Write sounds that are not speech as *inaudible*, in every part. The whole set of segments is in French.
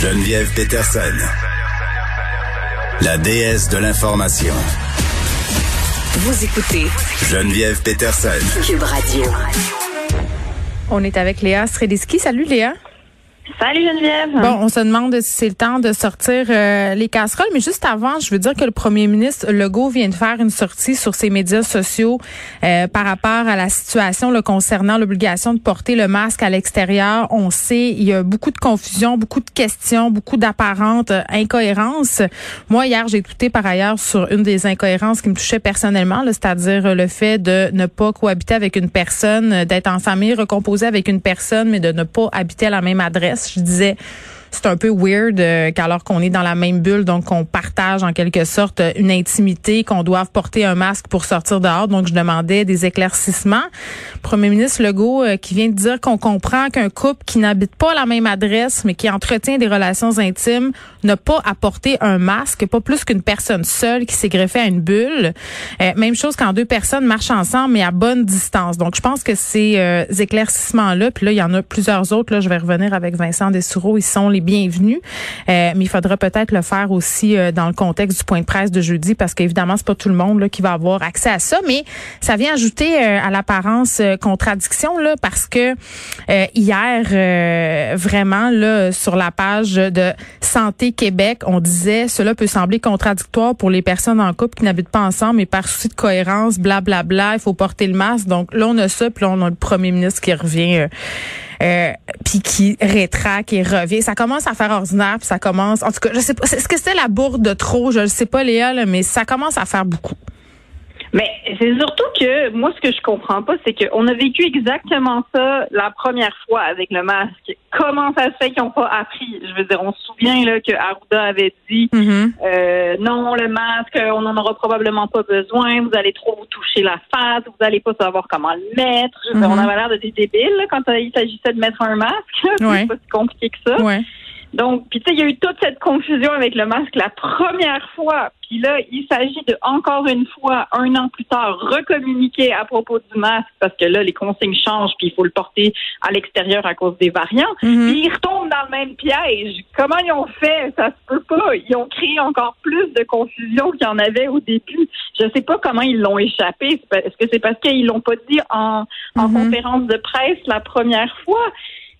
Geneviève Peterson, la déesse de l'information. Vous écoutez Geneviève Peterson. Cube Radio. On est avec Léa Srediski. Salut Léa. Salut Geneviève. Bon, on se demande si c'est le temps de sortir euh, les casseroles, mais juste avant, je veux dire que le premier ministre Legault vient de faire une sortie sur ses médias sociaux euh, par rapport à la situation là, concernant l'obligation de porter le masque à l'extérieur. On sait, il y a beaucoup de confusion, beaucoup de questions, beaucoup d'apparentes euh, incohérences. Moi, hier, j'ai écouté par ailleurs sur une des incohérences qui me touchait personnellement, c'est-à-dire le fait de ne pas cohabiter avec une personne, d'être en famille recomposée avec une personne, mais de ne pas habiter à la même adresse. Je disais, c'est un peu weird euh, qu'alors qu'on est dans la même bulle, donc qu'on partage en quelque sorte une intimité, qu'on doive porter un masque pour sortir dehors. Donc, je demandais des éclaircissements. Premier ministre Legault euh, qui vient de dire qu'on comprend qu'un couple qui n'habite pas la même adresse, mais qui entretient des relations intimes, n'a pas à porter un masque, pas plus qu'une personne seule qui s'est greffée à une bulle. Euh, même chose quand deux personnes marchent ensemble, mais à bonne distance. Donc, je pense que ces euh, éclaircissements-là, puis là, il y en a plusieurs autres, là, je vais revenir avec Vincent Dessoureau, ils sont les bienvenus. Euh, mais il faudra peut-être le faire aussi euh, dans le contexte du point de presse de jeudi parce qu'évidemment, c'est pas tout le monde qui va avoir accès à ça. Mais ça vient ajouter euh, à l'apparence contradiction là, parce que hier, vraiment, là, sur la page de Santé Québec, on disait cela peut sembler contradictoire pour les personnes en couple qui n'habitent pas ensemble, mais par souci de cohérence, blablabla, bla, bla, il faut porter le masque. Donc là, on a ça, puis là, on a le premier ministre qui revient euh, puis qui rétraque et revient. Ça commence à faire ordinaire, puis ça commence. En tout cas, je sais pas. Est-ce que c'était la bourde de trop? Je ne sais pas, Léa, là, mais ça commence à faire beaucoup. Mais c'est surtout que moi, ce que je comprends pas, c'est qu'on a vécu exactement ça la première fois avec le masque. Comment ça se fait qu'ils n'ont pas appris? Je veux dire, on se souvient là, que Arruda avait dit mm-hmm. euh, non, le masque, on n'en aura probablement pas besoin, vous allez trop vous toucher la face, vous n'allez pas savoir comment le mettre. Je veux dire, on Mm-hmm. avait l'air de des débiles là, quand il s'agissait de mettre un masque. *laughs* Ouais. c'est pas si compliqué que ça. Ouais. Donc, puis tu sais, il y a eu toute cette confusion avec le masque la première fois. Puis là, il s'agit de encore une fois, un an plus tard, recommuniquer à propos du masque parce que là, les consignes changent puis il faut le porter à l'extérieur à cause des variants. Mhm. Puis ils retombent dans le même piège. Comment ils ont fait? Ça se peut pas. Ils ont créé encore plus de confusion qu'il y en avait au début. Je sais pas comment ils l'ont échappé. Est-ce que c'est parce qu'ils l'ont pas dit en, en Mhm. conférence de presse la première fois?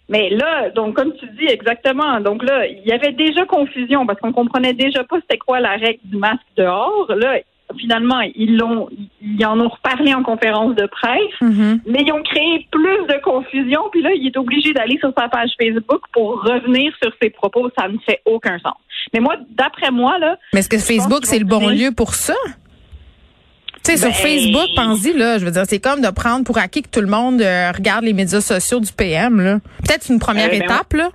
Mais là, donc comme tu dis exactement, donc là, il y avait déjà confusion parce qu'on comprenait déjà pas c'était quoi la règle du masque dehors. Là, finalement, ils l'ont, ils en ont reparlé en conférence de presse, Mhm. mais ils ont créé plus de confusion. Puis là, il est obligé d'aller sur sa page Facebook pour revenir sur ses propos. Ça ne fait aucun sens. Mais moi, d'après moi, là, Mais est-ce que Facebook, c'est le bon lieu pour ça? Tu sais, sur Ben- Facebook, pense-y, là, je veux dire, c'est comme de prendre pour acquis que tout le monde euh, regarde les médias sociaux du PM, là. Peut-être une première Euh, ben étape, là.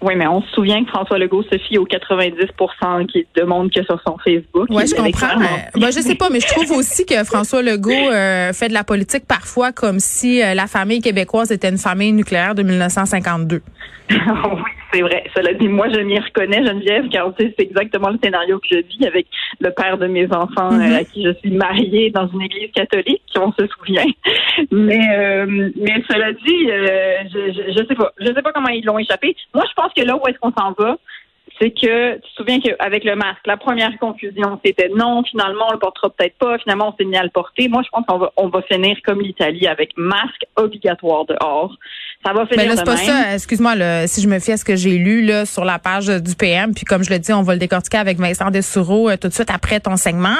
oui, mais on se souvient que François Legault se fie aux 90% qui demandent que sur son Facebook. Il je comprends. Euh, ben, je sais pas, mais je trouve aussi que François Legault euh, fait de la politique parfois comme si euh, la famille québécoise était une famille nucléaire de 1952. *laughs* oui, c'est vrai. Cela dit, moi, je m'y reconnais, Geneviève, car c'est exactement le scénario que je vis avec le père de mes enfants euh, à qui je suis mariée dans une église catholique, on se souvient. Mais, euh, mais cela dit, euh, je, je, je sais pas. Je sais pas comment ils l'ont échappé. Moi, je pense que là où est-ce qu'on s'en va, c'est que tu te souviens qu'avec le masque, la première confusion, c'était non, finalement, on le portera peut-être pas, finalement, on s'est mis à le porter. Moi, je pense qu'on va, on va finir comme l'Italie avec masque obligatoire dehors. Ça va finir Mais là, c'est pas même. ça. Excuse-moi, là, si je me fie à ce que j'ai lu là sur la page du PM, puis comme je le dis, on va le décortiquer avec Vincent Dessoureau euh, tout de suite après ton segment.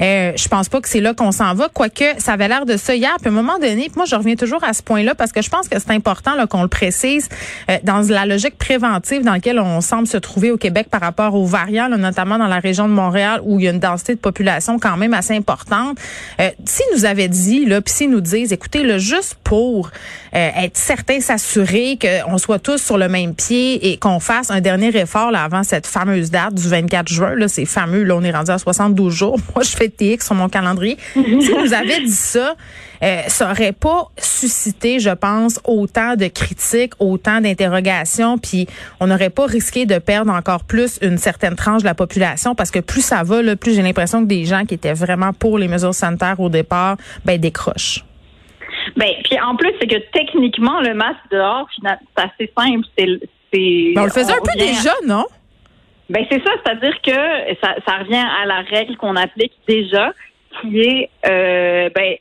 Euh, je pense pas que c'est là qu'on s'en va, quoique ça avait l'air de ça hier. Puis à un moment donné, puis moi, je reviens toujours à ce point-là parce que je pense que c'est important là, qu'on le précise euh, dans la logique préventive dans laquelle on semble se trouver au Québec par rapport aux variants, notamment dans la région de Montréal où il y a une densité de population quand même assez importante. Euh, s'ils nous avaient dit, là, puis s'ils nous disent, écoutez, le juste pour euh, être certain, s'assurer qu'on soit tous sur le même pied et qu'on fasse un dernier effort là, avant cette fameuse date du 24 juin, là, c'est fameux, là, on est rendu à 72 jours. *laughs* Moi, je fais TX sur mon calendrier. si vous avez dit ça, euh, ça aurait pas suscité, je pense, autant de critiques, autant d'interrogations, puis on n'aurait pas risqué de perdre encore plus une certaine tranche de la population parce que plus ça va, là, plus j'ai l'impression que des gens qui étaient vraiment pour les mesures sanitaires au départ, ben décrochent. Ben, puis en plus, c'est que techniquement, le masque dehors, c'est assez simple. C'est, ben, on le faisait un peu déjà, non? Ben c'est ça, c'est-à-dire que ça, ça revient à la règle qu'on applique déjà, qui est euh, ben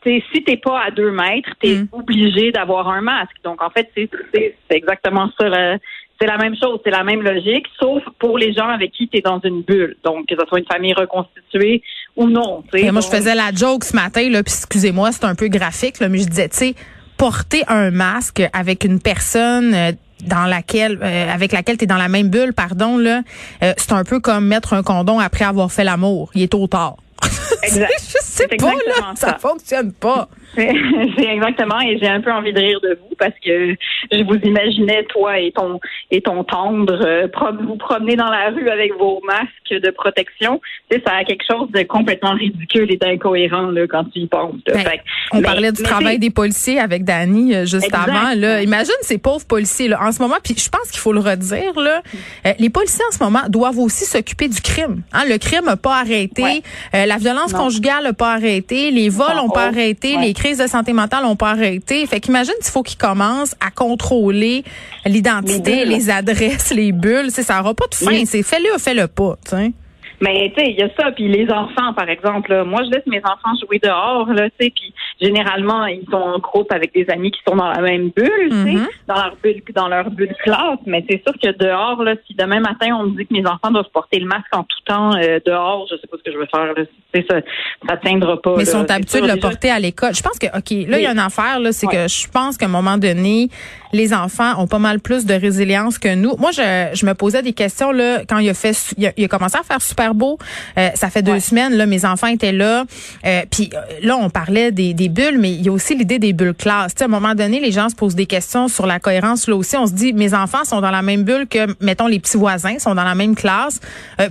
t'sais, si t'es pas à deux mètres, t'es es mm. obligé d'avoir un masque. Donc en fait, c'est exactement ça. C'est la même chose, c'est la même logique, sauf pour les gens avec qui tu es dans une bulle. Donc, que ce soit une famille reconstituée ou non. moi, je faisais la joke ce matin, là, puis excusez-moi, c'est un peu graphique, là, mais je disais, tu sais, porter un masque avec une personne euh, dans laquelle euh, avec laquelle tu es dans la même bulle, pardon là, euh, c'est un peu comme mettre un condom après avoir fait l'amour. Il est trop tard. *laughs* Exact. je sais pas là, ça. ça fonctionne pas. *laughs* C'est exactement, et j'ai un peu envie de rire de vous parce que je vous imaginais, toi et ton et ton tendre, euh, vous promener dans la rue avec vos masques de protection. Tu sais, ça a quelque chose de complètement ridicule et d'incohérent là, quand tu y penses. Ben, on parlait du travail des policiers avec Dani euh, juste avant. Là. Imagine ces pauvres policiers là, en ce moment, puis je pense qu'il faut le redire. Là, euh, les policiers en ce moment doivent aussi s'occuper du crime. Hein, le crime n'a pas arrêté, la violence conjugale n'a pas arrêté, les vols n'ont pas arrêté, les crises de santé mentale n'ont pas arrêté. Fait qu'imagine s'il faut qu'ils commencent à contrôler l'identité, les, adresses, les bulles. Ça n'aura pas de fin. C'est fais-le ou fais-le pas. Mais tu sais, il y a ça, puis les enfants, par exemple. moi, je laisse mes enfants jouer dehors, là, tu sais, puis généralement, ils sont en groupe avec des amis qui sont dans la même bulle, tu sais, mm-hmm. dans leur bulle, dans leur bulle classe. Mais c'est sûr que dehors, là, si demain matin on me dit que mes enfants doivent porter le masque en tout temps euh, dehors, je sais pas ce que je vais faire. Là, ça, ça tiendra pas. Mais ils sont habitués de le porter à l'école. Je pense que, ok, là, il y a une affaire, là, c'est que je pense qu'à un moment donné, les enfants ont pas mal plus de résilience que nous. Moi, je, je me posais des questions là quand il a fait, il a, commencé à faire super beau. Euh, ça fait deux semaines là, mes enfants étaient là. Euh, puis euh, là, on parlait des, des bulles, mais il y a aussi l'idée des bulles classes. à un moment donné, les gens se posent des questions sur la cohérence. Là aussi, on se dit, mes enfants sont dans la même bulle que, mettons, les petits voisins sont dans la même classe.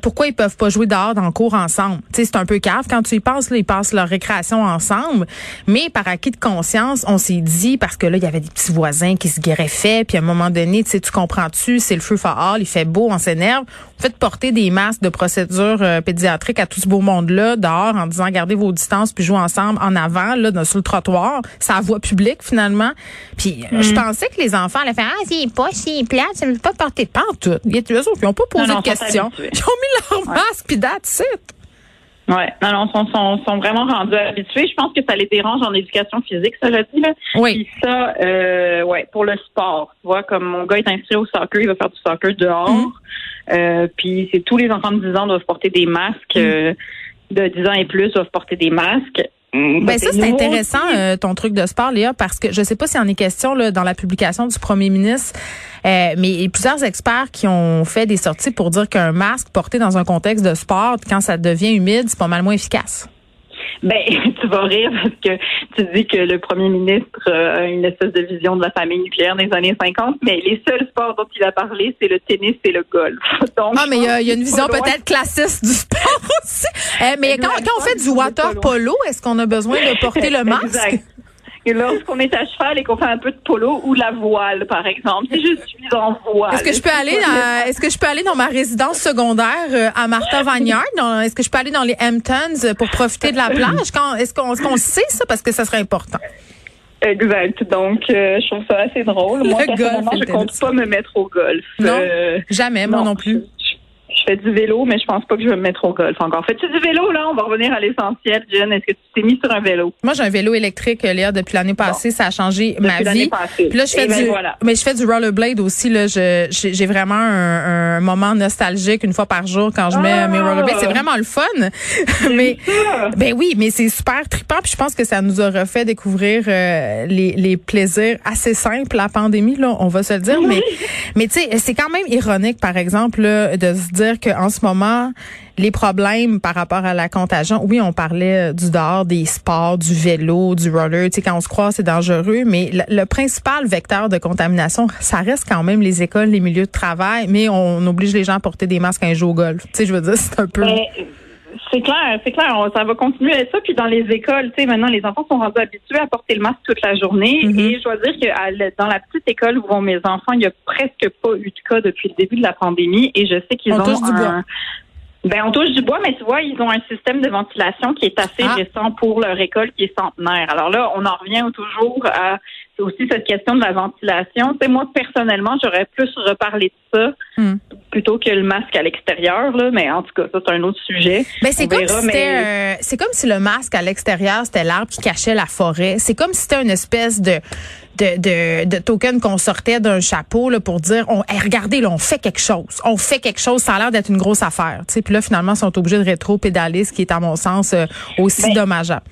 pourquoi ils peuvent pas jouer dehors dans le cours ensemble? Tu sais, c'est un peu cave quand tu y penses. Là, ils passent leur récréation ensemble. Mais par acquis de conscience, on s'est dit parce que là, il y avait des petits voisins qui se fait, puis à un moment donné, tu sais, tu comprends-tu, c'est le feu fort, il fait beau, on s'énerve. Faites porter des masques de procédure euh, pédiatrique à tout ce beau monde-là, dehors, en disant gardez vos distances, puis jouez ensemble en avant, là, dans, sur le trottoir. C'est à voie publique, finalement. Puis euh, je mm. pensais que les enfants allaient faire Ah, c'est pas si plate, ça ne veut pas porter de tout. Eux autres qui n'ont pas posé de questions. Ils ont mis leur masque, puis that's it. Oui, non, non, sont, sont, sont, vraiment rendus habitués. Je pense que ça les dérange en éducation physique, ça, je dis. Là. Oui. Puis ça, euh, ouais, pour le sport. Tu vois, comme mon gars est inscrit au soccer, il va faire du soccer dehors. Mm-hmm. Euh, puis c'est tous les enfants de 10 ans doivent porter des masques. Mm. Euh, de 10 ans et plus doivent porter des masques. Mm, ben ça c'est intéressant euh, ton truc de sport Léa parce que je sais pas s'il en est question là, dans la publication du premier ministre euh, mais il y a plusieurs experts qui ont fait des sorties pour dire qu'un masque porté dans un contexte de sport quand ça devient humide c'est pas mal moins efficace. Ben, *laughs* tu vas rire parce que tu dis que le premier ministre a une espèce de vision de la famille nucléaire des années 50, mais les seuls sports dont il a parlé, c'est le tennis et le golf. *laughs* Donc, ah, mais il y, a, une vision peut-être classiste du sport *laughs* aussi. Euh, mais quand, quand, on fait du water polo, est-ce qu'on a besoin de porter le masque? Lorsqu'on est à cheval et qu'on fait un peu de polo ou la voile, par exemple. Si je suis en voile. Est-ce que je peux aller dans, est-ce que je peux aller dans ma résidence secondaire euh, à Martha Vineyard? Est-ce que je peux aller dans les Hamptons pour profiter de la plage? Quand, est-ce qu'on, sait ça? Parce que ça serait important. Exact. Donc, euh, je trouve ça assez drôle. Moi, personnellement, je compte pas me mettre au golf. Non, euh, jamais, moi non, plus. Je fais du vélo, mais je pense pas que je vais me mettre au golf encore. Fais-tu du vélo, là? On va revenir à l'essentiel. Jen, est-ce que tu t'es mis sur un vélo? Moi, j'ai un vélo électrique, Léa, depuis l'année passée. Ça a changé ma Depuis vie. passée. Puis là, je fais ben du, voilà. mais je fais du rollerblade aussi, là. Je, j'ai vraiment un, un moment nostalgique une fois par jour quand je mets Ah! mes rollerblades. C'est vraiment le fun. *laughs* mais, ça. ben oui, mais c'est super trippant. Puis je pense que ça nous a refait découvrir euh, les, les plaisirs assez simples, la pandémie, là. On va se le dire. Mais, mais tu sais, c'est quand même ironique, par exemple, là, de se dire qu'en ce moment, les problèmes par rapport à la contagion, oui, on parlait du dehors, des sports, du vélo, du roller. Tu sais, quand on se croise, c'est dangereux, mais le, principal vecteur de contamination, ça reste quand même les écoles, les milieux de travail, mais on oblige les gens à porter des masques quand ils jouent au golf. Tu sais, je veux dire, c'est un peu... Mais, c'est clair, c'est clair. On- ça va continuer à être ça. Puis dans les écoles, tu sais, maintenant, les enfants sont rendus habitués à porter le masque toute la journée. Mhm. Et je dois dire que à dans la petite école où vont mes enfants, il n'y a presque pas eu de cas depuis le début de la pandémie. Et je sais qu'ils On ont un... Ben, on touche du bois, mais tu vois, ils ont un système de ventilation qui est assez Ah. récent pour leur école qui est centenaire. Alors là, on en revient toujours à c'est aussi cette question de la ventilation. Moi, personnellement, j'aurais plus reparlé de ça Hmm. plutôt que le masque à l'extérieur, là. Mais en tout cas, ça, c'est un autre sujet. C'est comme si mais- c'est comme si le masque à l'extérieur c'était l'arbre qui cachait la forêt. C'est comme si c'était une espèce de de, de, de token qu'on sortait d'un chapeau là, pour dire on hey, regardez là, on fait quelque chose. On fait quelque chose, ça a l'air d'être une grosse affaire. Puis là finalement ils sont obligés de rétro-pédaler, ce qui est à mon sens euh, aussi Ben, dommageable.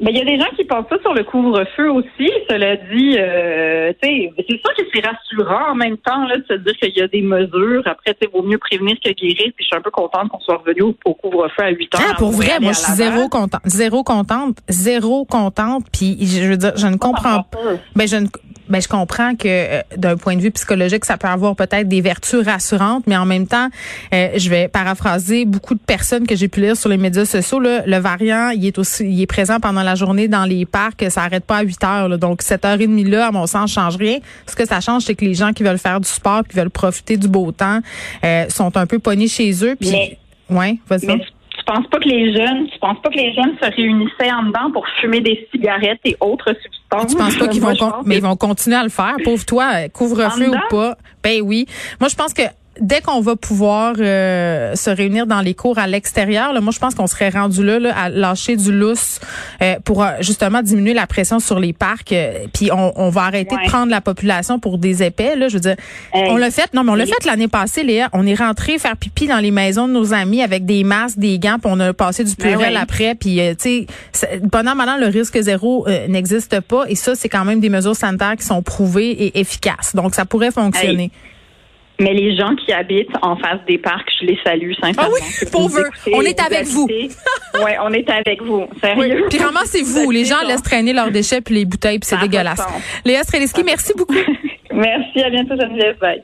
Mais il y a des gens qui pensent ça sur le couvre-feu aussi. Cela dit, euh, c'est sûr que c'est rassurant en même temps là, de se dire qu'il y a des mesures. Après, tu sais, vaut mieux prévenir que guérir. Puis je suis un peu contente qu'on soit revenu au, au couvre-feu à 8 heures. Ah, pour vrai, moi je suis zéro contente, zéro contente, zéro contente. Puis je veux dire, je ne comprends pas. Ben je ne ben je comprends que euh, d'un point de vue psychologique, ça peut avoir peut-être des vertus rassurantes, mais en même temps, euh, je vais paraphraser beaucoup de personnes que j'ai pu lire sur les médias sociaux. Là, le variant, il est aussi, il est présent pendant la journée dans les parcs. Ça arrête pas à 8 heures. là. donc cette heure et demie là, à mon sens, change rien. Ce que ça change, c'est que les gens qui veulent faire du sport, qui veulent profiter du beau temps, euh, sont un peu pognés chez eux. Puis, Mais- ouais, vas-y. Penses pas que les jeunes, tu penses pas que les jeunes se réunissaient en dedans pour fumer des cigarettes et autres substances? Tu penses pas qu'ils vont, con- mais ils vont continuer à le faire, pauvre toi, couvre-feu ou pas? Ben oui. Moi, je pense que dès qu'on va pouvoir euh, se réunir dans les cours à l'extérieur, là, moi, je pense qu'on serait rendu là, là, à lâcher du lousse euh, pour euh, justement diminuer la pression sur les parcs. euh, Puis on, on va arrêter Ouais. de prendre la population pour des épais. Là, je veux dire, Hey. on l'a fait. Non, mais on l'a fait l'année passée, Léa. On est rentré faire pipi dans les maisons de nos amis avec des masques, des gants, puis on a passé du Ben pluriel oui. après. Puis euh, tu sais, pendant maintenant, le risque zéro euh, n'existe pas. Et ça, c'est quand même des mesures sanitaires qui sont prouvées et efficaces. Donc, ça pourrait fonctionner. Mais les gens qui habitent en face des parcs, je les salue sincèrement. Ah oui, vous pauvres. On est avec vous. Oui, on est avec vous. Oui. Sérieux? Puis ramassez-vous. Les gens laissent traîner leurs déchets puis les bouteilles, puis c'est dégueulasse. Léa Streliski, merci beaucoup. *laughs* Merci, à bientôt Geneviève. Bye.